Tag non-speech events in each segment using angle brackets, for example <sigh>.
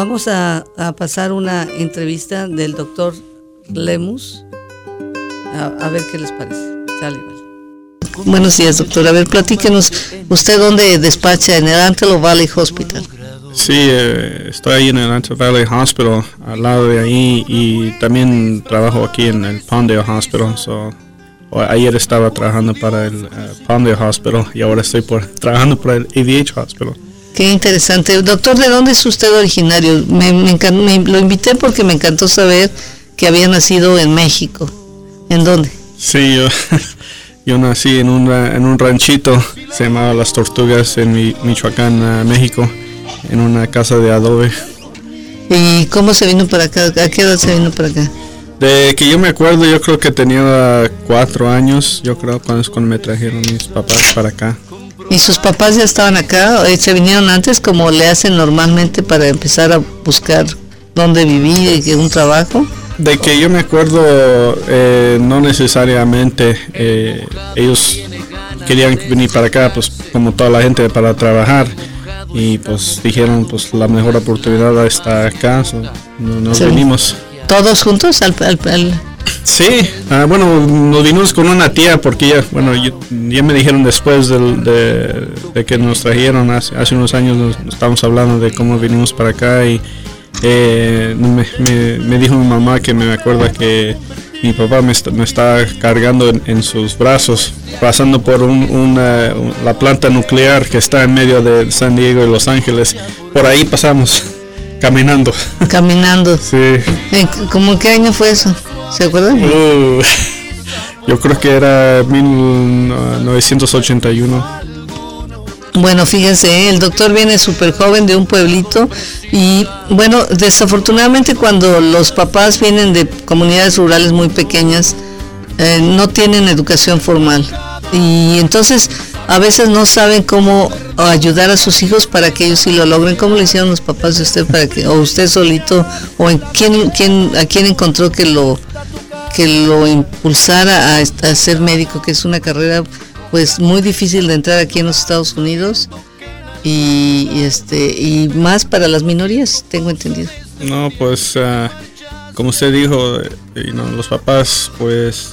vamos a, pasar una entrevista del doctor Lemus. A, ver qué les parece. Buenos días, doctor. A ver, platíquenos, ¿usted dónde despacha? ¿En el Antelope Valley Hospital? Sí, eh, estoy ahí en el Antelope Valley Hospital, al lado de ahí, y también trabajo aquí en el Palmdale Hospital. So, ayer estaba trabajando para el uh, Palmdale Hospital y ahora estoy por, trabajando para el AVH Hospital. Qué interesante. Doctor, ¿de dónde es usted originario? Me, me, lo invité porque me encantó saber que había nacido en México. ¿En dónde? Sí, yo, <laughs> yo nací en, en un ranchito, se llamaba Las Tortugas, en Michoacán, México, en una casa de adobe. ¿Y cómo se vino para acá? ¿A qué edad se vino para acá? De que yo me acuerdo, yo creo que tenía cuatro años, yo creo, cuando, cuando me trajeron mis papás para acá. ¿Y sus papás ya estaban acá? Eh, ¿Se vinieron antes como le hacen normalmente para empezar a buscar dónde vivir y un trabajo? De que yo me acuerdo, eh, no necesariamente eh, ellos querían venir para acá, pues como toda la gente para trabajar y pues dijeron pues la mejor oportunidad está acá, nos venimos. ¿Todos juntos al, Sí, ah, bueno, nos vinimos con una tía porque ya, bueno, ya me dijeron después de, que nos trajeron hace, hace unos años, nos, estábamos hablando de cómo vinimos para acá y eh, me, dijo mi mamá que me acuerda que mi papá me, está, me está cargando en, sus brazos, pasando por una, la planta nuclear que está en medio de San Diego y Los Ángeles. Por ahí pasamos, caminando. Caminando. Sí. ¿Cómo qué año fue eso? ¿Se acuerdan? Uh, yo creo que era 1981. Bueno, fíjense, el doctor viene súper joven de un pueblito y bueno, desafortunadamente cuando los papás vienen de comunidades rurales muy pequeñas, eh, no tienen educación formal y entonces a veces no saben cómo ayudar a sus hijos para que ellos sí lo logren. ¿Cómo le hicieron los papás de usted para que, o usted solito, o en quién, quién, a quién encontró que lo que lo impulsara a, ser médico, que es una carrera pues muy difícil de entrar aquí en los Estados Unidos y, este y más para las minorías, tengo entendido. No, pues ah, como usted dijo, eh, los papás pues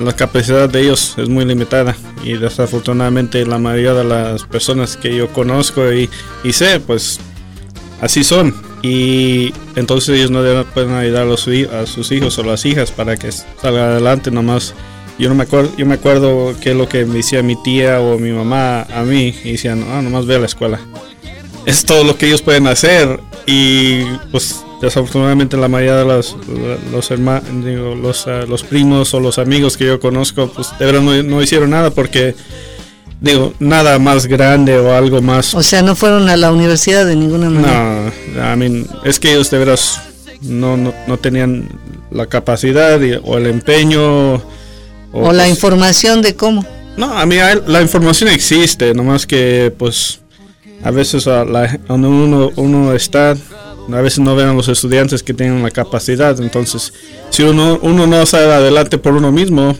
la capacidad de ellos es muy limitada y desafortunadamente la mayoría de las personas que yo conozco y, y sé pues así son. Y entonces ellos no pueden ayudar a, sus hijos o las hijas para que salgan adelante nomás. Yo no me acuerdo yo me acuerdo qué es lo que me decía mi tía o mi mamá a mí y decían ah nomás ve a la escuela es todo lo que ellos pueden hacer y pues desafortunadamente la mayoría de los los hermanos los, ah, los primos o los amigos que yo conozco pues de verdad no, no hicieron nada porque digo, nada más grande o algo más. O sea, no fueron a la universidad de ninguna manera. No, I mean, es que ellos de veras no, no, no tenían la capacidad o el empeño. O, la pues información de cómo. No, a mí la información existe, nomás que pues a veces a la, donde uno, uno está, a veces no ven a los estudiantes que tienen la capacidad, entonces si uno, uno no sale adelante por uno mismo,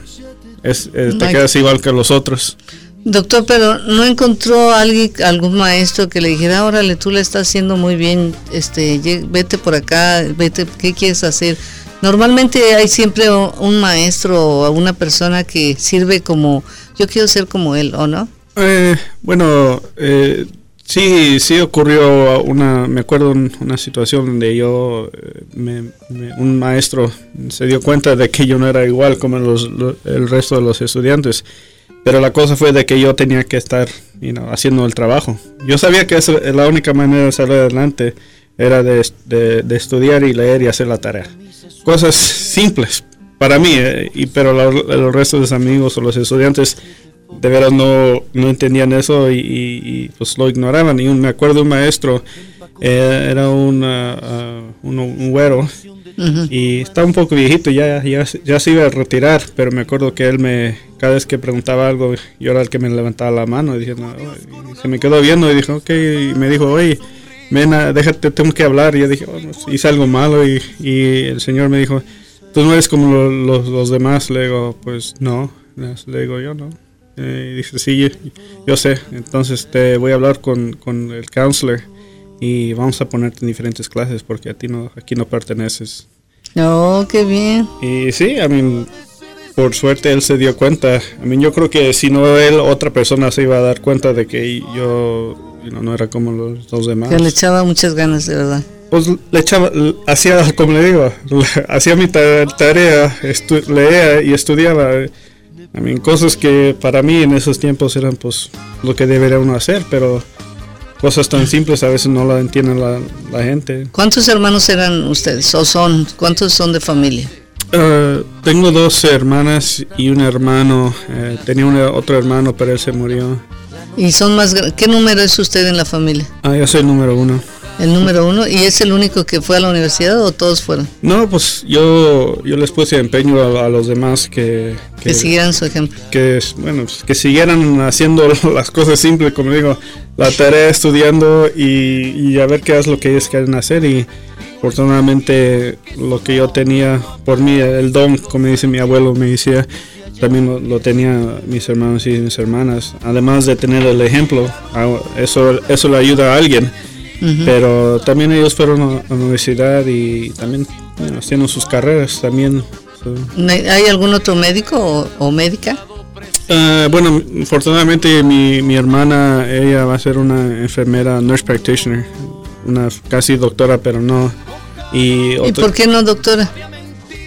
es, te quedas igual que los otros. Doctor, pero ¿no encontró alguien, algún maestro que le dijera, órale, tú le estás haciendo muy bien, este, vete por acá, vete, ¿qué quieres hacer? Normalmente hay siempre un maestro o una persona que sirve como, yo quiero ser como él, ¿o no? Eh, bueno, eh, sí, sí ocurrió una, me acuerdo una situación donde yo, eh, un maestro se dio cuenta de que yo no era igual como el resto de los estudiantes pero la cosa fue de que yo tenía que estar haciendo el trabajo. Yo sabía que la única manera de salir adelante era de, estudiar y leer y hacer la tarea. Cosas simples para mí, eh, y, pero los restos de los amigos o los estudiantes de veras no, no entendían eso y, pues lo ignoraban. Y me acuerdo un maestro, eh, era un, un güero, y estaba un poco viejito, ya, ya, ya, se iba a retirar, pero me acuerdo que él me, cada vez que preguntaba algo, yo era el que me levantaba la mano y, dije, se me quedó viendo y dijo, ok, y me dijo, oye, ven, déjate, tengo que hablar. Y yo dije, oh, hice algo malo y, y, el señor me dijo, tú no eres como los, los demás. Le digo, pues no, le digo, yo no. Eh, dice, sí, yo, sé, entonces te voy a hablar con, con el counselor y vamos a ponerte en diferentes clases porque a ti no, aquí no perteneces. Oh, qué bien. Y sí, a mí, por suerte él se dio cuenta. A mí yo creo que si no él, otra persona se iba a dar cuenta de que yo no era como los, dos demás. Que le echaba muchas ganas, de verdad. Pues le echaba, hacía, como le digo, <laughs> hacía mi tarea, leía y estudiaba. A mí, cosas que para mí en esos tiempos eran pues lo que debería uno hacer, pero cosas tan simples a veces no la entienden la, gente. ¿Cuántos hermanos eran ustedes o son? ¿Cuántos son de familia? Uh, tengo dos hermanas y un hermano. Eh, tenía otro hermano, pero él se murió. ¿Y son más ¿Qué número es usted en la familia? Ah, yo soy el número uno. El número uno. ¿Y es el único que fue a la universidad o todos fueron? No, pues yo, yo les puse empeño a, los demás que, que, siguieran su ejemplo. Que, bueno, pues, que siguieran haciendo <laughs> las cosas simples, como digo, la tarea estudiando y, y a ver qué es lo que ellos quieren hacer. Y afortunadamente lo que yo tenía por mí, el don, como dice mi abuelo, me decía también lo, tenía mis hermanos y mis hermanas. Además de tener el ejemplo, eso, eso le ayuda a alguien. Pero también ellos fueron a la universidad y también haciendo sus carreras también. ¿Hay algún otro médico o, médica? Ah, bueno, afortunadamente mi, mi hermana, ella va a ser una enfermera, nurse practitioner, una casi doctora, pero no. ¿Y, ¿Y por qué no doctora?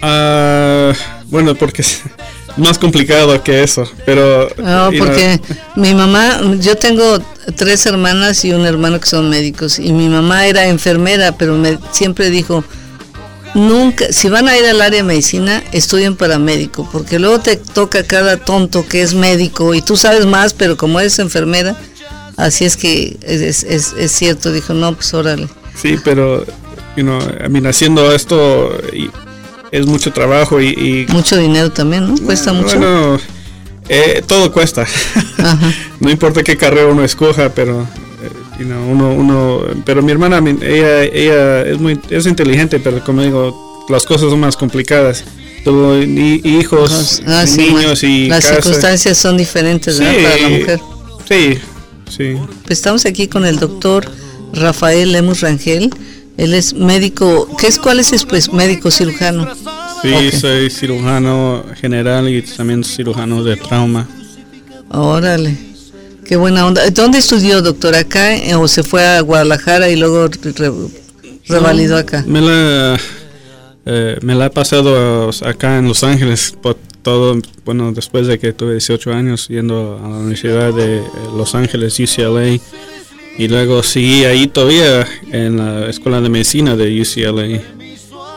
Uh, bueno, porque <laughs> más complicado que eso, pero... No, porque mi mamá, yo tengo tres hermanas y un hermano que son médicos y mi mamá era enfermera, pero me siempre dijo, nunca, si van a ir al área de medicina, estudien para médico, porque luego te toca cada tonto que es médico y tú sabes más, pero como eres enfermera, así es que es, es, es cierto, dijo, no, pues órale. Sí, pero, you know, I mean, haciendo esto... Y, es mucho trabajo y, mucho dinero también, ¿no? Cuesta mucho. Bueno, eh, todo cuesta. <laughs> no importa qué carrera uno escoja, pero eh, uno, uno, pero mi hermana, ella, ella es muy, es inteligente, pero como digo, las cosas son más complicadas. Tuvo hijos, ah, niños y las circunstancias son diferentes para la mujer. Sí, sí. Pues estamos aquí con el doctor Rafael Lemus Rangel él es médico, ¿qué es cuál es pues médico cirujano? Sí, soy cirujano general y también cirujano de trauma. Órale. Qué buena onda. ¿Dónde estudió, doctor? ¿Acá eh, o se fue a Guadalajara y luego revalidó acá? Me la, eh, me la he pasado acá en Los Ángeles, por todo, bueno, después de que tuve 18 años yendo a la Universidad de Los Ángeles, UCLA y luego seguí ahí todavía en la escuela de medicina de UCLA.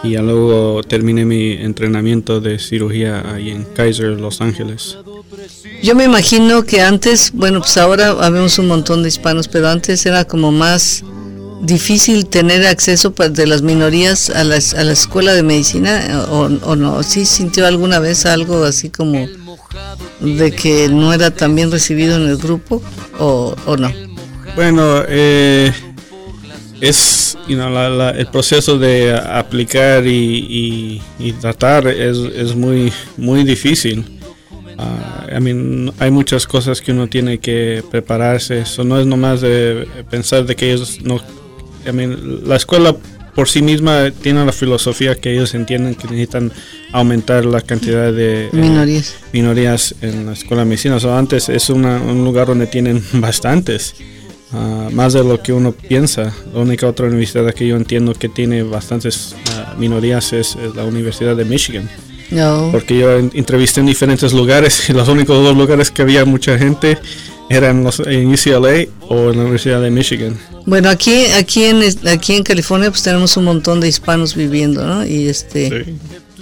Y luego terminé mi entrenamiento de cirugía ahí en Kaiser, Los Ángeles. Yo me imagino que antes, bueno, pues ahora habemos un montón de hispanos, pero antes era como más difícil tener acceso de las minorías a, la escuela de medicina o, o no. ¿Sí sintió alguna vez algo así como de que no era tan bien recibido en el grupo o, o no? Bueno, eh, es el proceso de aplicar y, tratar es, muy muy difícil. Uh, hay muchas cosas que uno tiene que prepararse. Eso no es nomás de pensar de que ellos no. la escuela por sí misma tiene la filosofía que ellos entienden que necesitan aumentar la cantidad de eh, minorías. en la escuela de medicina. O antes es un lugar donde tienen <laughs> bastantes. Ah, más de lo que uno piensa. La única otra universidad que yo entiendo que tiene bastantes ah, minorías es, la Universidad de Michigan. Porque yo entrevisté en diferentes lugares y los únicos dos lugares que había mucha gente eran los, en UCLA o en la Universidad de Michigan. Bueno, aquí aquí en aquí en California pues tenemos un montón de hispanos viviendo, ¿no? Y este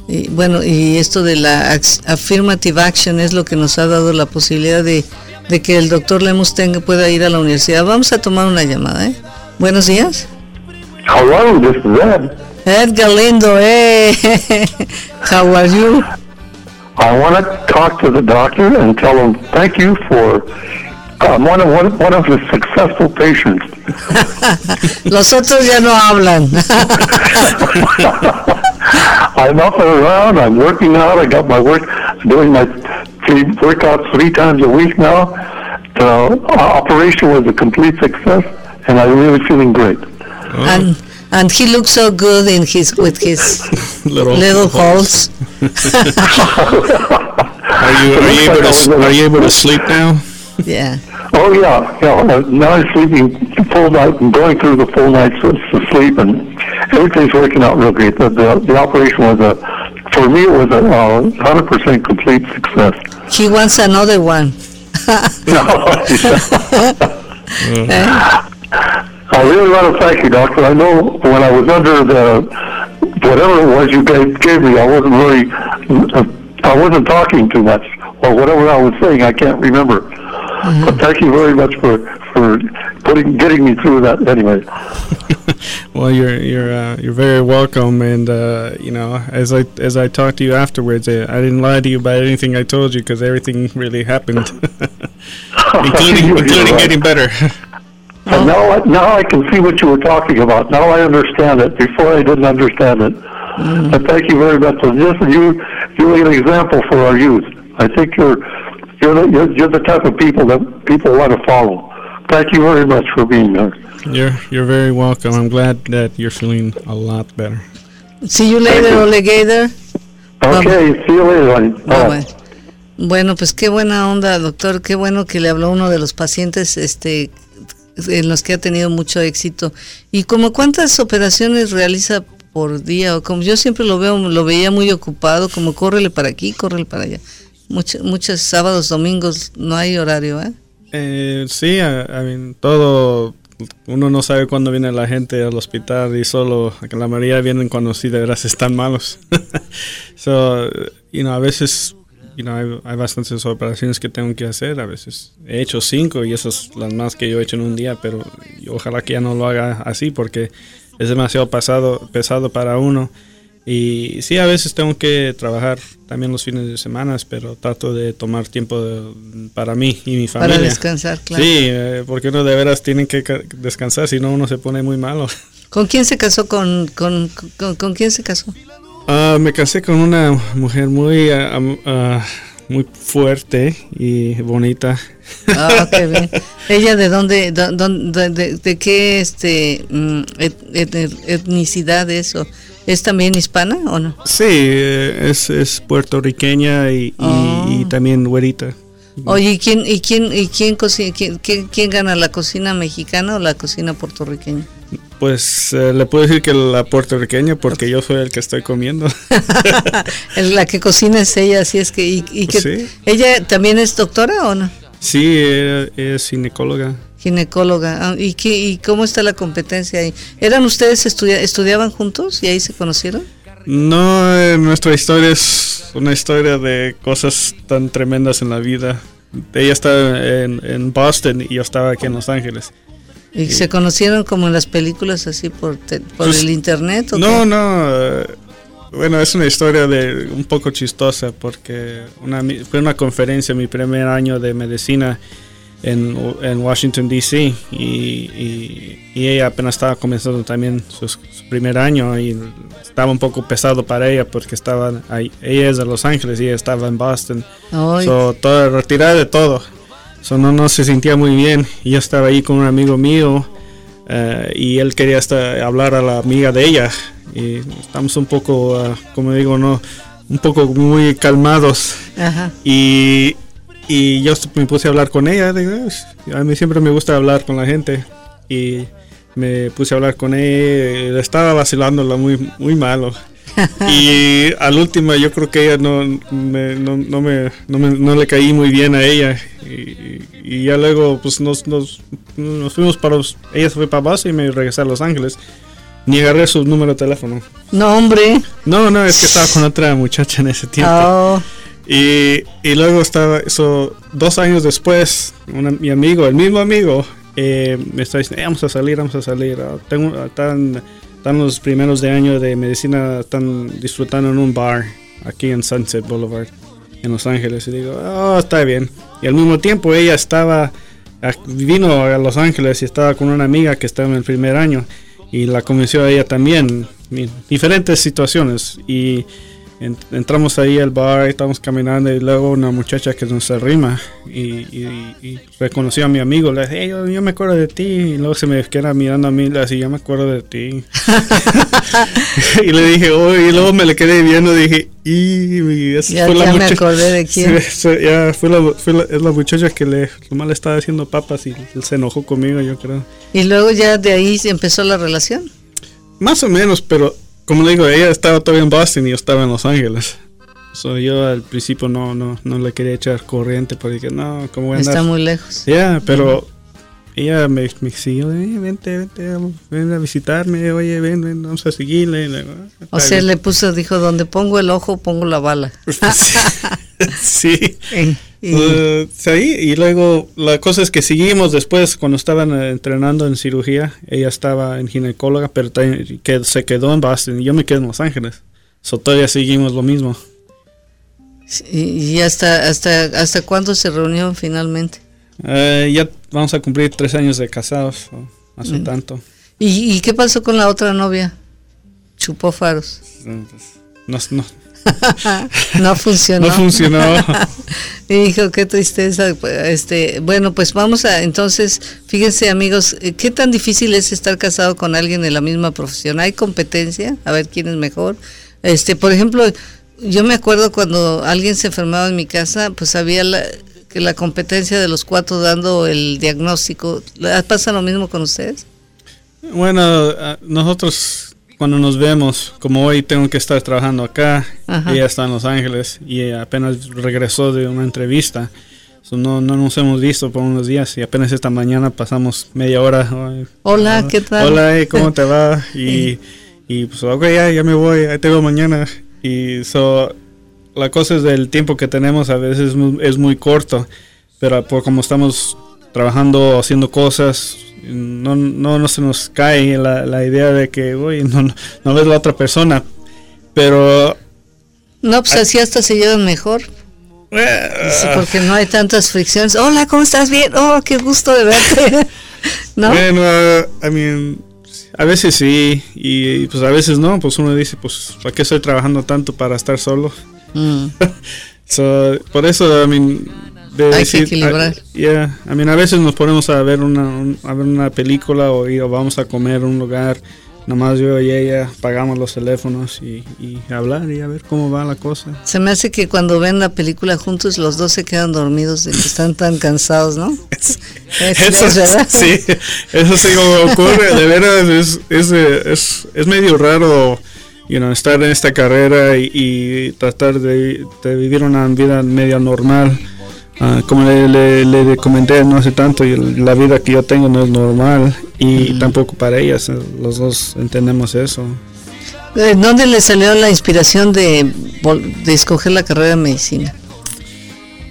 y bueno, y esto de la affirmative action es lo que nos ha dado la posibilidad de de que el doctor Lemus tenga, pueda ir a la universidad. Vamos a tomar una llamada, ¿eh? Buenos días. Hello, this is Ed. Ed Galindo, eh. <laughs> How are you? I want to talk to the doctor and tell him thank you for uh, one, of, one, one of his successful patients. <laughs> Los otros ya no hablan. <laughs> I'm up and around. I'm working out. I got my work, doing my three workouts three times a week now. The operation was a complete success, and I'm really feeling great. and and he looks so good in his with his <laughs> Little little holes. holes. <laughs> Are you are you able to are you able to sleep now? yeah. Oh yeah, yeah. uh, Now I'm sleeping full night and going through the full nights of of sleep, and everything's working out real great. The the, the operation was a, for me, it was a hundred percent complete success. He wants another one. <laughs> <laughs> Eh? I really want to thank you, doctor. I know when I was under the whatever it was you gave, gave me, I wasn't really, uh, I wasn't talking too much, or whatever I was saying, I can't remember. Mm-hmm. But thank you very much for for putting getting me through that. Anyway, <laughs> Well, you're you're uh, you're very welcome, and uh, you know, as I as I talked to you afterwards, uh, I didn't lie to you about anything I told you because everything really happened, <laughs> <laughs> including including right. getting better. And now I, now I can see what you were talking about. Now I understand it. Before I didn't understand it. And thank you very much. And just you you're an example for our youth. I think you're you're the, you're, you're the type of people that people want to follow. Thank you very much for being there. You're you're very welcome. I'm glad that you're feeling a lot better. See you later, Olegator. Okay, see you later. Bye, Bye. bye. Bueno, pues qué buena onda, doctor. Qué bueno que le habló uno de los pacientes este, en los que ha tenido mucho éxito. ¿Y como cuántas operaciones realiza por día? O como yo siempre lo veo, lo veía muy ocupado, como córrele para aquí, córrele para allá. Muchos, muchos sábados, domingos, no hay horario, ¿eh? Eh, sí, I, mean, todo. Uno no sabe cuándo viene la gente al hospital y solo la mayoría vienen cuando sí de veras están malos. <laughs> so, you know, a veces, you know, hay, hay bastantes operaciones que tengo que hacer. A veces he hecho cinco y esas las más que yo he hecho en un día, pero ojalá que ya no lo haga así porque es demasiado pesado para uno. Y sí, a veces tengo que trabajar también los fines de semana, pero trato de tomar tiempo de- para mí y mi familia. Para descansar, claro. Sí, eh, porque uno de veras tiene que ca- descansar, si no uno se pone muy malo. <laughs> ¿Con quién se casó? ¿Con, con, con, con quién se casó? Ah, me casé con una mujer muy, am- ah, muy fuerte y bonita. Ah, qué <laughs> bien. ¿Ella de dónde, de, de, de- de qué este, mm, et- et- etnicidad es? ¿O ¿Es también hispana o no? Sí, eh, es, es puertorriqueña y, y- y también güerita. Oye, ¿y quién, y quién, y quién, coci- quién, quién- quién gana, la cocina mexicana o la cocina puertorriqueña? Pues eh, le puedo decir que la puertorriqueña porque yo soy el que estoy comiendo. <laughs> La que cocina es ella, así es que, y, y que Sí. ella también es doctora o no? Sí, es ginecóloga. Ginecóloga. Ah, ¿Y, qué, ¿Y cómo está la competencia ahí? ¿Eran ustedes estudia, estudiaban juntos y ahí se conocieron? No, eh, nuestra historia es una historia de cosas tan tremendas en la vida. Ella está en, en Boston y yo estaba aquí en Los Ángeles. ¿Y se conocieron como en las películas así por, te- por Pues, el internet? ¿o No, qué? no. Bueno, es una historia de un poco chistosa porque una, fue una conferencia mi primer año de medicina en, en Washington D.C. Y, y- y ella apenas estaba comenzando también su, su primer año y estaba un poco pesado para ella porque estaba ahí. Ella es de Los Ángeles y ella estaba en Boston. So, toda retirada de todo. So, no, no se sentía muy bien. Y yo estaba ahí con un amigo mío eh, y él quería hasta hablar a la amiga de ella. Y estamos un poco, ah, como digo, no, un poco muy calmados. Ajá. Y, y yo me puse a hablar con ella. digo, "Ay, a mí siempre me gusta hablar con la gente. Y me puse a hablar con ella. Estaba vacilándola muy, muy malo. <laughs> y al último yo creo que ella no me, no, no me, no me- no le caí muy bien a ella y, y ya luego pues nos, nos, nos fuimos para los- ella se fue para base y me regresé a Los Ángeles ni agarré su número de teléfono. No, hombre. no no es que estaba con otra muchacha en ese tiempo. Oh, y, y luego estaba eso dos años después una- mi amigo el mismo amigo eh, me está diciendo "Eh, vamos a salir vamos a salir Ah, tengo ah, están, están los primeros de año de medicina están disfrutando en un bar aquí en Sunset Boulevard en Los Ángeles. Y digo oh está bien y al mismo tiempo ella estaba ah, vino a Los Ángeles y estaba con una amiga que estaba en el primer año y la convenció a ella también. En diferentes situaciones. Y entramos ahí al bar, estamos caminando y luego una muchacha que nos arrima y, reconoció a mi amigo, le dije, yo, me acuerdo de ti, y luego se me queda mirando a mí, le dije, yo me acuerdo de ti. <laughs> <laughs> y le dije, oh, y luego me le quedé viendo, dije, y ya, fue la me acordé de <laughs> quién. ya fue la, fue la, es la muchacha que le, mal estaba haciendo papas y él se enojó conmigo, yo creo. Y luego ya de ahí empezó la relación. Más o menos, pero como le digo, ella estaba todavía en Boston y yo estaba en Los Ángeles. So, yo al principio no, no, no le quería echar corriente porque no, como voy a Está muy lejos. Ya, pero ella me, me siguió, eh, vente, vente, ven a visitarme, oye, ven, ven, vamos a seguirle. O sea, le puso, dijo, donde pongo el ojo, pongo la bala. <laughs> sí. Uh, sí. y luego la cosa es que seguimos después, cuando estaban eh, entrenando en cirugía, ella estaba en ginecóloga, pero que se quedó en Boston y yo me quedé en Los Ángeles. So, todavía seguimos lo mismo. ¿Y hasta, hasta, hasta cuándo se reunieron finalmente? Eh, ya vamos a cumplir tres años de casados, hace mm. tanto. ¿Y, qué pasó con la otra novia? Chupó faros. Pues, no, no funcionó. <laughs> No funcionó. <laughs> <laughs> Hijo, qué tristeza. Este, bueno, pues vamos a, entonces, fíjense amigos, eh, ¿qué tan difícil es estar casado con alguien de la misma profesión? ¿Hay competencia? A ver quién es mejor. Este, por ejemplo, yo me acuerdo cuando alguien se enfermaba en mi casa, pues había la, que la competencia de los cuatro dando el diagnóstico. ¿Pasa lo mismo con ustedes? Bueno, nosotros cuando nos vemos, como hoy tengo que estar trabajando acá, ella está en Los Ángeles y apenas regresó de una entrevista. no, no nos hemos visto por unos días y apenas esta mañana pasamos media hora. Hola, ¿qué tal? Hola, eh, ¿cómo te va? <laughs> Y, y pues, ok, ya, ya me voy, ahí te veo mañana. Y so, la cosa es del tiempo que tenemos a veces es muy, corto, pero por como estamos trabajando, haciendo cosas, no, no, no se nos cae la, la idea de que, uy, no, no, ves la otra persona. Pero... No, pues así hasta se llevan mejor. porque no hay tantas fricciones. Hola, ¿cómo estás? Bien. Oh, qué gusto de verte. <laughs> ¿No? Bueno, I mean, a veces sí, y pues a veces no. Pues uno dice, pues, ¿para qué estoy trabajando tanto para estar solo? Mm. <laughs> por eso, I mean, hay que equilibrar. yeah, I mean, a veces nos ponemos a ver una, a ver una película o, vamos a comer en un lugar, nomás yo y ella pagamos los teléfonos y, hablar y a ver cómo va la cosa. Se me hace que cuando ven la película juntos los dos se quedan dormidos y están tan cansados, ¿no? <laughs> eso, <laughs> sí, eso sí ocurre, de veras es, es, es, es medio raro you know, estar en esta carrera y, tratar de, vivir una vida media normal. Ah, como le, le, comenté no hace tanto, la vida que yo tengo no es normal y tampoco para ellas, eh, los dos entendemos eso. Eh, ¿Dónde le salió la inspiración de, de escoger la carrera de medicina?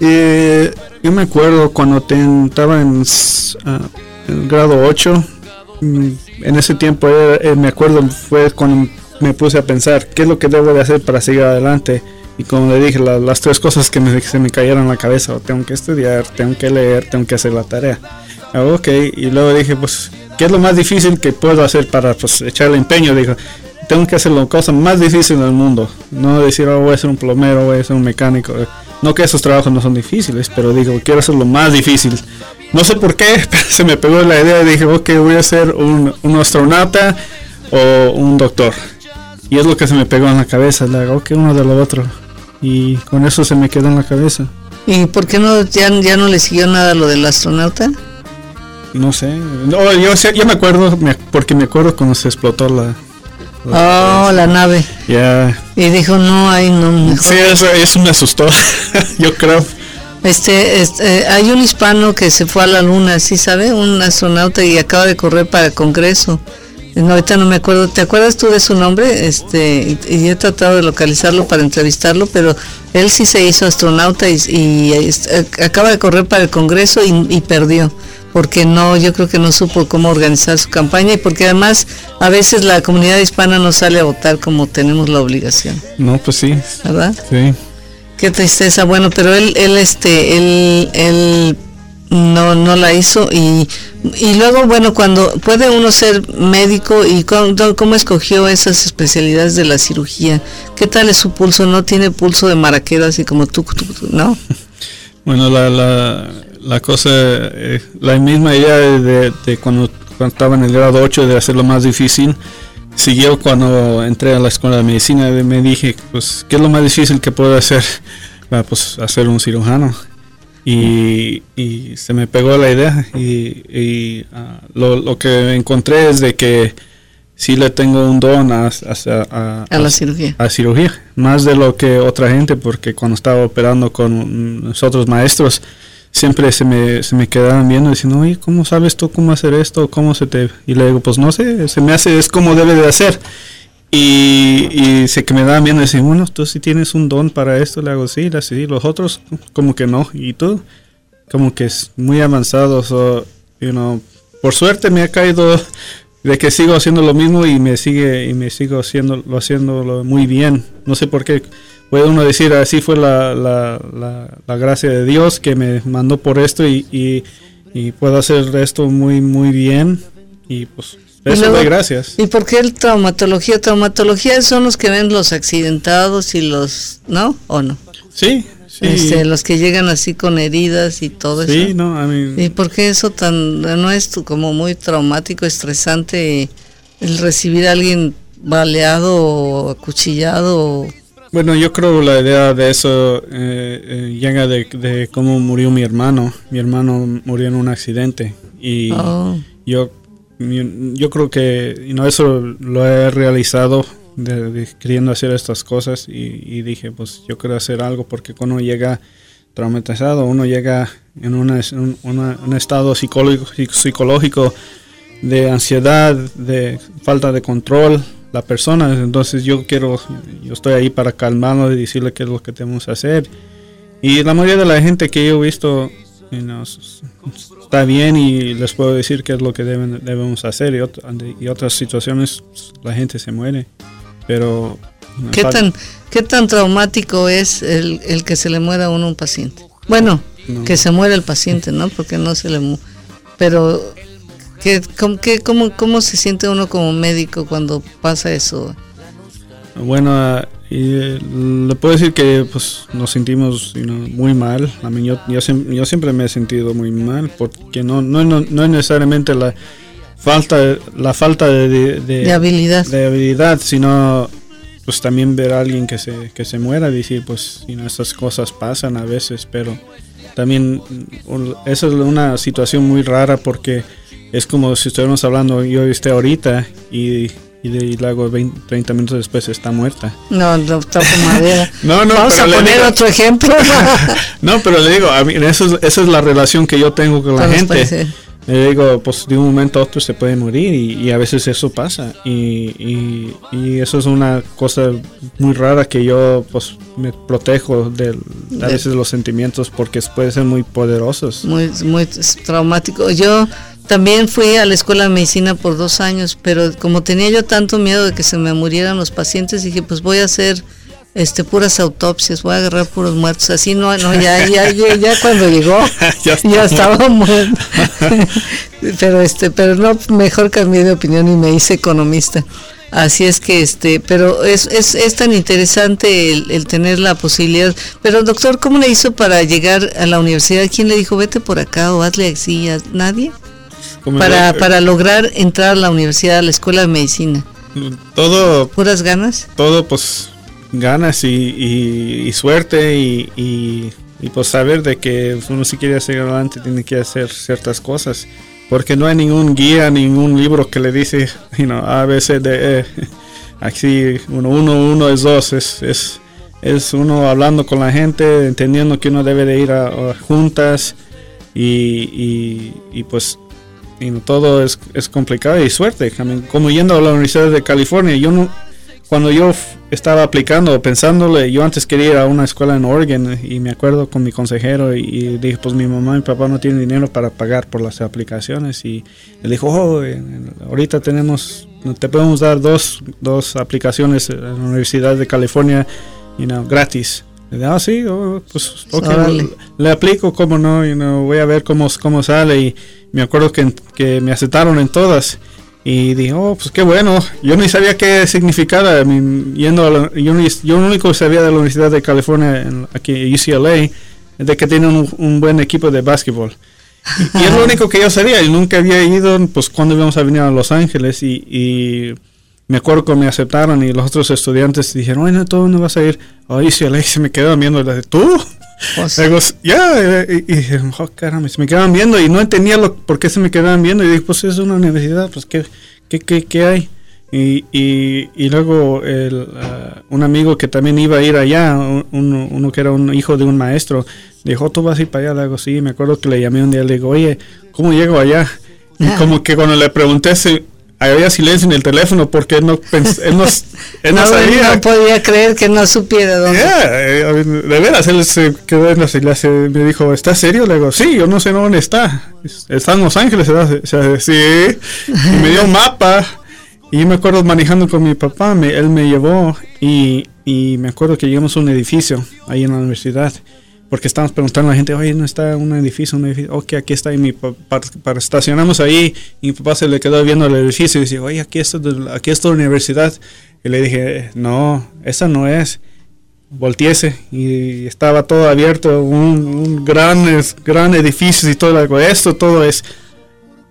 Eh, yo me acuerdo cuando estaba en, ah, grado 8, mm, en ese tiempo me acuerdo fue cuando me puse a pensar qué es lo que debo de hacer para seguir adelante. Y como le dije, las tres cosas que me, se me cayeron en la cabeza, tengo que estudiar, tengo que leer, tengo que hacer la tarea. Ah, ok, y luego dije, pues, ¿qué es lo más difícil que puedo hacer para pues, echarle empeño? Dijo, tengo que hacer la cosa más difícil del mundo. No decir, oh, voy a ser un plomero, voy a ser un mecánico. No que esos trabajos no son difíciles, pero digo, quiero hacer lo más difícil. No sé por qué, <laughs> pero se me pegó la idea dije, ok, voy a ser un astronauta o un doctor. Y es lo que se me pegó en la cabeza, le hago que uno de lo otro. Y con eso se me quedó en la cabeza. ¿Y por qué no ya, ya no le siguió nada lo del astronauta? No sé. No, yo, yo me acuerdo, porque me acuerdo cuando se explotó la... oh, la nave. Ya. Y dijo, no, ahí no. Mejor. Sí, eso, eso me asustó, <laughs> yo creo. Este, este, hay un hispano que se fue a la luna, ¿sí sabe? Un astronauta y acaba de correr para el Congreso. No, ahorita no me acuerdo. ¿Te acuerdas tú de su nombre? Este, y, he tratado de localizarlo para entrevistarlo, pero él sí se hizo astronauta y, eh, acaba de correr para el Congreso y, perdió porque no, yo creo que no supo cómo organizar su campaña y porque además a veces la comunidad hispana no sale a votar como tenemos la obligación. No, pues sí. ¿Verdad? Sí. Qué tristeza. Bueno, pero él, él, este, él, él no no la hizo y, y luego bueno cuando puede uno ser médico y cómo, cómo, escogió esas especialidades de la cirugía qué tal es su pulso no tiene pulso de maraquero así como tú, no <laughs> bueno la, la, la cosa eh, la misma idea de, cuando, cuando, estaba en el grado 8 de hacerlo más difícil siguió cuando entré a la escuela de medicina me dije pues qué es lo más difícil que puedo hacer pues hacer un cirujano y, y, se me pegó la idea y, uh, lo, lo, que encontré es de que sí le tengo un don a, a, a, la cirugía. A cirugía, más de lo que otra gente, porque cuando estaba operando con nosotros maestros, siempre se me, se me quedaban viendo diciendo, oye, ¿cómo sabes tú cómo hacer esto? ¿Cómo se te...? Y le digo, pues no sé, se me hace, es como debe de hacer. Y, y sé que me daban bien decir, bueno, tú si tienes un don para esto, le hago sí, así, los otros como que no, y tú como que es muy avanzado, so, you know, por suerte me ha caído de que sigo haciendo lo mismo y me sigue y me sigo haciendo lo haciendo muy bien, no sé por qué, puede uno decir así fue la, la, la, gracia de Dios que me mandó por esto y, y puedo hacer esto muy muy bien y pues eso luego, gracias. ¿Y por qué el traumatología? Traumatología son los que ven los accidentados y los, ¿no? ¿O no? Sí, sí. Este, los que llegan así con heridas y todo sí, eso. Sí, no, a mí... ¿Y por qué eso tan, no es como muy traumático, estresante el recibir a alguien baleado o acuchillado? Bueno, yo creo la idea de eso eh, eh, llega de, de, cómo murió mi hermano. Mi hermano murió en un accidente y oh. yo yo creo que you know, eso lo he realizado de, queriendo hacer estas cosas y, dije pues yo quiero hacer algo porque cuando uno llega traumatizado uno llega en una, un, una, un estado psicológico, psicológico de ansiedad de falta de control la persona. Entonces yo quiero yo estoy ahí para calmarlo y decirle qué es lo que tenemos que hacer. Y la mayoría de la gente que yo he visto you know, está bien y les puedo decir qué es lo que deben, debemos hacer y, otro, y otras situaciones la gente se muere. Pero... ¿Qué tan, ¿Qué tan traumático es el, el que se le muera a uno un paciente? Bueno, no. que se muera el paciente, ¿no? Porque no se le mu Pero, ¿qué, cómo, qué, cómo, ¿cómo se siente uno como médico cuando pasa eso? Bueno, y eh, le puedo decir que pues nos sentimos you know, muy mal. A mí yo, yo, yo, siempre me he sentido muy mal porque no, no, no, no es necesariamente la falta, la falta de, de, de, habilidad. de habilidad, sino pues también ver a alguien que se, que se muera, decir pues you know, estas cosas pasan a veces, pero también esa es una situación muy rara porque es como si estuviéramos hablando yo esté ahorita y y, de, y luego 20, 30 minutos después está muerta. No, no toco madera. <laughs> no, no, Vamos a poner digo, otro ejemplo. <laughs> no, pero le digo, a mí, eso es, esa es la relación que yo tengo con, la gente. Le digo, pues de un momento a otro se puede morir y, y a veces eso pasa. Y, y, y, eso es una cosa muy rara que yo pues me protejo de, a veces los sentimientos porque pueden ser muy poderosos. Muy, muy traumático. Yo también fui a la escuela de medicina por dos años, pero como tenía yo tanto miedo de que se me murieran los pacientes, dije, pues voy a hacer este puras autopsias, voy a agarrar puros muertos. Así no, no ya, ya, ya, ya cuando llegó, <laughs> ya, ya, estaba muerto. <laughs> pero este, pero no, mejor cambié de opinión y me hice economista. Así es que este, pero es, es, es tan interesante el, el, tener la posibilidad. Pero doctor, ¿cómo le hizo para llegar a la universidad? ¿Quién le dijo vete por acá o hazle así? ¿Nadie? Para, era, para lograr entrar a la universidad, a la escuela de medicina. Todo. ¿Puras ganas? Todo, pues, ganas y, y, y suerte y, y, y, pues saber de que uno si quiere seguir adelante tiene que hacer ciertas cosas. Porque no hay ningún guía, ningún libro que le dice, <laughs> you know, A, B, C, D, E. <laughs> Así, uno, uno, uno es dos. Es, es, es uno hablando con la gente, entendiendo que uno debe de ir a, a juntas y, y pues y todo es, es, complicado y suerte. Como yendo a la Universidad de California, yo no, cuando yo estaba aplicando, pensándole, yo antes quería ir a una escuela en Oregon y me acuerdo con mi consejero y, dije, pues mi mamá y mi papá no tienen dinero para pagar por las aplicaciones y él dijo, oh, ahorita tenemos, te podemos dar dos, dos aplicaciones en la Universidad de California you know, gratis. Ah, sí, oh, pues ok, Órale. le aplico, cómo no, you know, voy a ver cómo, cómo sale. Y me acuerdo que, que me aceptaron en todas. Y dije, oh, pues qué bueno. Yo ni sabía qué significaba. I mean, yendo a la- yo, yo lo único que sabía de la Universidad de California, en- aquí en UCLA, es de que tienen un, un buen equipo de básquetbol. Y, y es lo <laughs> único que yo sabía. Y nunca había ido, pues cuando íbamos a venir a Los Ángeles. Y, y me acuerdo que me aceptaron y los otros estudiantes dijeron, bueno, ¿tú dónde vas a ir? A UCLA. Y se me quedaban viendo. y dije, ¿Tú? Pues, Luego, ya, eh, y, y dije, oh, caramba, se me quedaban viendo y no entendía lo, por qué se me quedaban viendo. Y dije, pues es una universidad, pues ¿qué, qué, qué, qué hay? Y, y, y luego el, ah, un amigo que también iba a ir allá, un- uno, uno que era un hijo de un maestro, dijo, tú vas a ir para allá. Le digo, sí, me acuerdo que le llamé un día, le digo, oye, ¿cómo llego allá? Y como que cuando le pregunté si había silencio en el teléfono porque él no, él <laughs> no, él no no, sabía. no podía creer que no supiera dónde. Yeah, eh, de veras, él se quedó en la se- me dijo, ¿estás serio? Le digo, sí, yo no sé dónde está. Está en Los Ángeles, ¿verdad? Sí. Y me dio un mapa. Y me acuerdo manejando con mi papá, me- él me llevó y, y me acuerdo que llegamos a un edificio ahí en la universidad. Porque estábamos preguntando a la gente, oye, ¿no está un edificio? Un edificio? Ok, aquí está. Y mi papá, para, estacionamos ahí. Y mi papá se le quedó viendo el edificio y dice, oye, aquí está, aquí está la universidad. Y le dije, no, esa no es volteese y estaba todo abierto, un, un gran, gran edificio y todo. Digo, esto todo es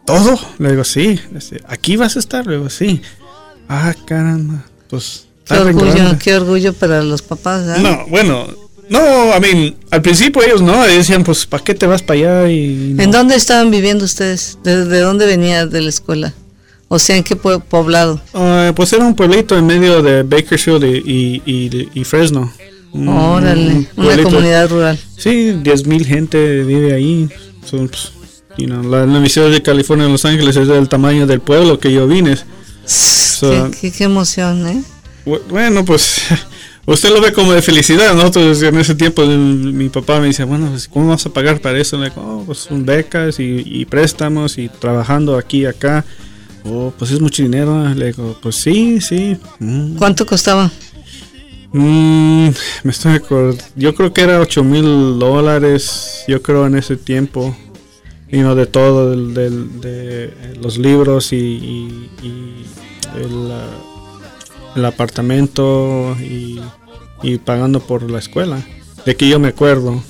todo. Le digo, sí. Dice, Aquí vas a estar. Le digo, sí. Ah, caramba. Pues. Qué orgullo, grande. qué orgullo para los papás. ¿ah? No, bueno. No, I mean, al principio ellos no, decían, pues, ¿para qué te vas para allá? Y no. ¿En dónde estaban viviendo ustedes? ¿De, de dónde venía de la escuela? O sea, ¿en qué poblado? Ah, pues era un pueblito en medio de Bakersfield y, y, y- y Fresno. Un- Órale, un una comunidad rural. Sí, 10.000 gente vive ahí. Son, pues, you know, la, Universidad de California en Los Ángeles es del tamaño del pueblo que yo vine. qué, qué- qué emoción, ¿eh? Bu- Bueno, pues <laughs> usted lo ve como de felicidad. Nosotros en ese tiempo mi papá me dice, bueno, pues, ¿cómo vas a pagar para eso? Le digo, "Oh, pues son becas y, y préstamos y trabajando aquí y acá. Oh, pues es mucho dinero. Le digo, pues sí, sí. Mm. ¿Cuánto costaba? Mm, me estoy acordando. Yo creo que era 8 mil dólares. Yo creo en ese tiempo. Y no de todo, de los libros y, y- y el, ah, el apartamento y, y pagando por la escuela. De que yo me acuerdo.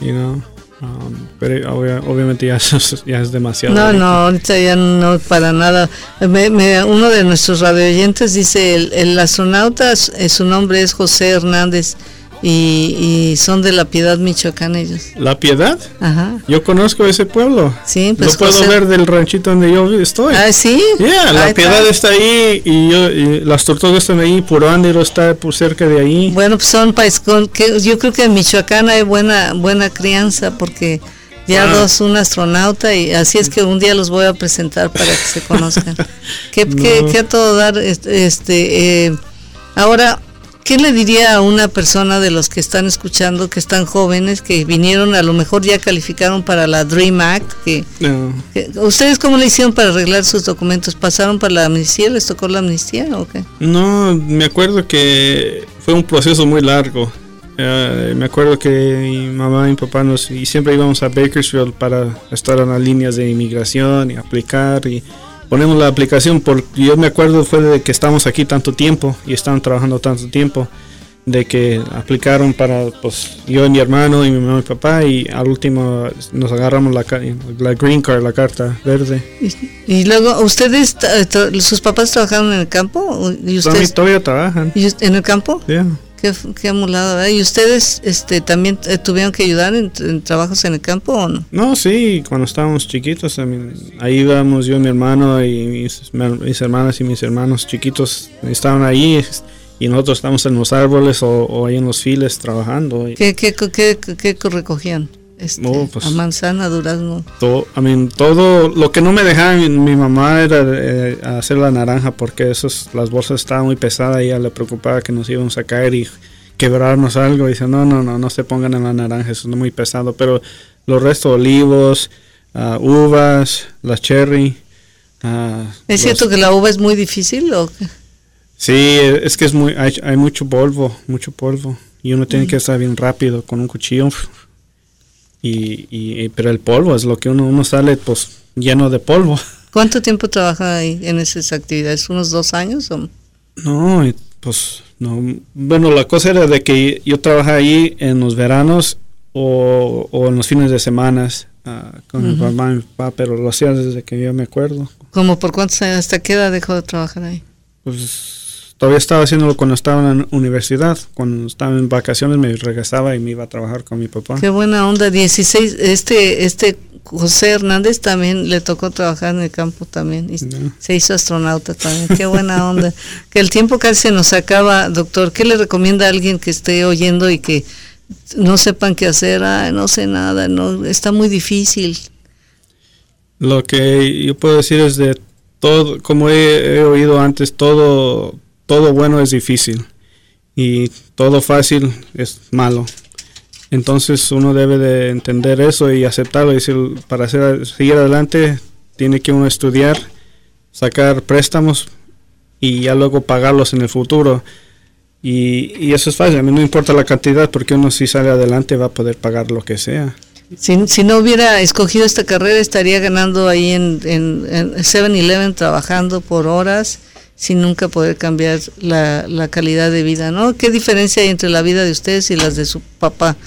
You know, um, pero obvia- obviamente ya, <laughs> es- demasiado. No, no, ahorita ya no para nada. Me- me- uno de nuestros radioyentes dice, el, el astronauta, eh, su nombre es José Hernández y, y son de La Piedad, Michoacán ellos. La piedad. Ajá. Yo conozco ese pueblo. Sí, pues Lo puedo José- ver del ranchito donde yo estoy. Ah, sí. Yeah, la Ahí piedad está. está ahí y, yo, y las tortugas están ahí, Purándiro está por cerca de ahí. Bueno, pues son país con que yo creo que en Michoacán hay buena buena crianza porque ya Ah. dos un astronauta y así es que un día los voy a presentar para que se conozcan. <laughs> que, No. que a todo dar este, este eh, ahora ¿Qué le diría a una persona de los que están escuchando, que están jóvenes, que vinieron, a lo mejor ya calificaron para la Dream Act? Que, No. que- ¿Ustedes cómo le hicieron para arreglar sus documentos? ¿Pasaron para la amnistía? ¿Les tocó la amnistía o qué? No, me acuerdo que fue un proceso muy largo. Eh, me acuerdo que mi mamá y mi papá nos y siempre íbamos a Bakersfield para estar en las líneas de inmigración y aplicar y ponemos la aplicación porque yo me acuerdo fue de que estamos aquí tanto tiempo y estaban trabajando tanto tiempo de que aplicaron para pues yo y mi hermano y mi mamá y mi papá y al último nos agarramos la, la green card, la carta verde. Y, y luego, ¿ustedes, tra- sus papás trabajaron en el campo? ¿O- ¿Y Todavía, ustedes todavía trabajan. en el campo? Yeah. Qué, qué amulado. ¿Y ustedes este, también eh, tuvieron que ayudar en, en trabajos en el campo o no? No, sí, cuando estábamos chiquitos, también, ahí íbamos yo, mi hermano y mis, mis hermanas y mis hermanos chiquitos estaban ahí y nosotros estábamos en los árboles o, o ahí en los files trabajando. Y ¿Qué, qué, qué, qué- qué recogían? Este, Oh, pues- a manzana, durazno. todo, I mean, todo lo que no me dejaba mi, mamá era eh, hacer la naranja porque esos, las bolsas estaban muy pesadas y ella le preocupaba que nos íbamos a caer y quebrarnos algo. Y dice, no, no, no, no se pongan en la naranja, eso es muy pesado. Pero los restos, olivos, ah, uvas, las cherry. ah, ¿Es los- cierto que la uva es muy difícil o qué? Sí, es que es muy, hay, hay mucho polvo, mucho polvo. y uno tiene que estar bien rápido con un cuchillo. Y, y, pero el polvo es lo que uno, uno sale pues lleno de polvo. <laughs> ¿Cuánto tiempo trabaja ahí en esas actividades? ¿Unos dos años? O? No, pues no. Bueno, la cosa era de que yo trabajaba ahí en los veranos o, o en los fines de semana uh, con mi mamá y mi papá, pero lo hacía desde que yo me acuerdo. ¿Cómo por cuántos años? ¿Hasta qué edad dejó de trabajar ahí? Pues todavía estaba haciéndolo cuando estaba en la universidad. Cuando estaba en vacaciones me regresaba y me iba a trabajar con mi papá. Qué buena onda. 16, este, este José Hernández también le tocó trabajar en el campo también y se hizo astronauta también. Qué buena onda. <laughs> que el tiempo casi se nos acaba, doctor. ¿Qué le recomienda a alguien que esté oyendo y que no sepan qué hacer? Ay, no sé nada, no está muy difícil. Lo que yo puedo decir es de todo, como he, he oído antes, todo todo bueno es difícil y todo fácil es malo. Entonces uno debe de entender eso y aceptarlo. Y para hacer, seguir adelante tiene que uno estudiar, sacar préstamos y ya luego pagarlos en el futuro. Y, y, eso es fácil, a mí no importa la cantidad porque uno si sale adelante va a poder pagar lo que sea. Si, si no hubiera escogido esta carrera estaría ganando ahí en, en, en 7-Eleven trabajando por horas sin nunca poder cambiar la, la calidad de vida, ¿no? ¿Qué diferencia hay entre la vida de ustedes y las de su papá?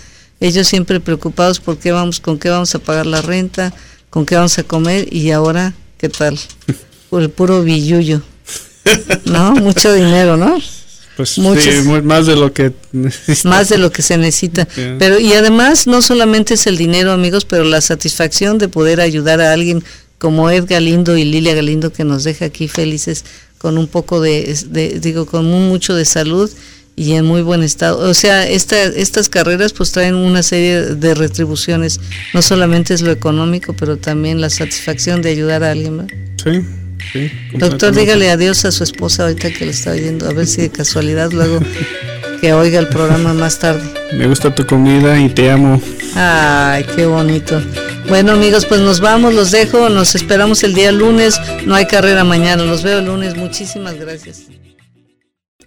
ellos siempre preocupados por qué vamos, con qué vamos a pagar la renta, con qué vamos a comer y ahora, ¿qué tal? Por el puro billullo. ¿No? Mucho dinero, ¿no? Pues sí, más de lo que <laughs> Más de lo que se necesita. Pero y además no solamente es el dinero, amigos, pero la satisfacción de poder ayudar a alguien como Ed Galindo y Lilia Galindo que nos deja aquí felices con un poco de, de digo, con mucho de salud y en muy buen estado. O sea, esta, estas carreras pues traen una serie de retribuciones. No solamente es lo económico, pero también la satisfacción de ayudar a alguien. Sí, sí. Doctor, dígale adiós a su esposa ahorita que le está oyendo, a ver si de casualidad luego que oiga el programa <laughs> más tarde. Me gusta tu comida y te amo. Ay, qué bonito. Bueno amigos, pues nos vamos, los dejo, nos esperamos el día lunes, no hay carrera mañana, los veo el lunes, muchísimas gracias.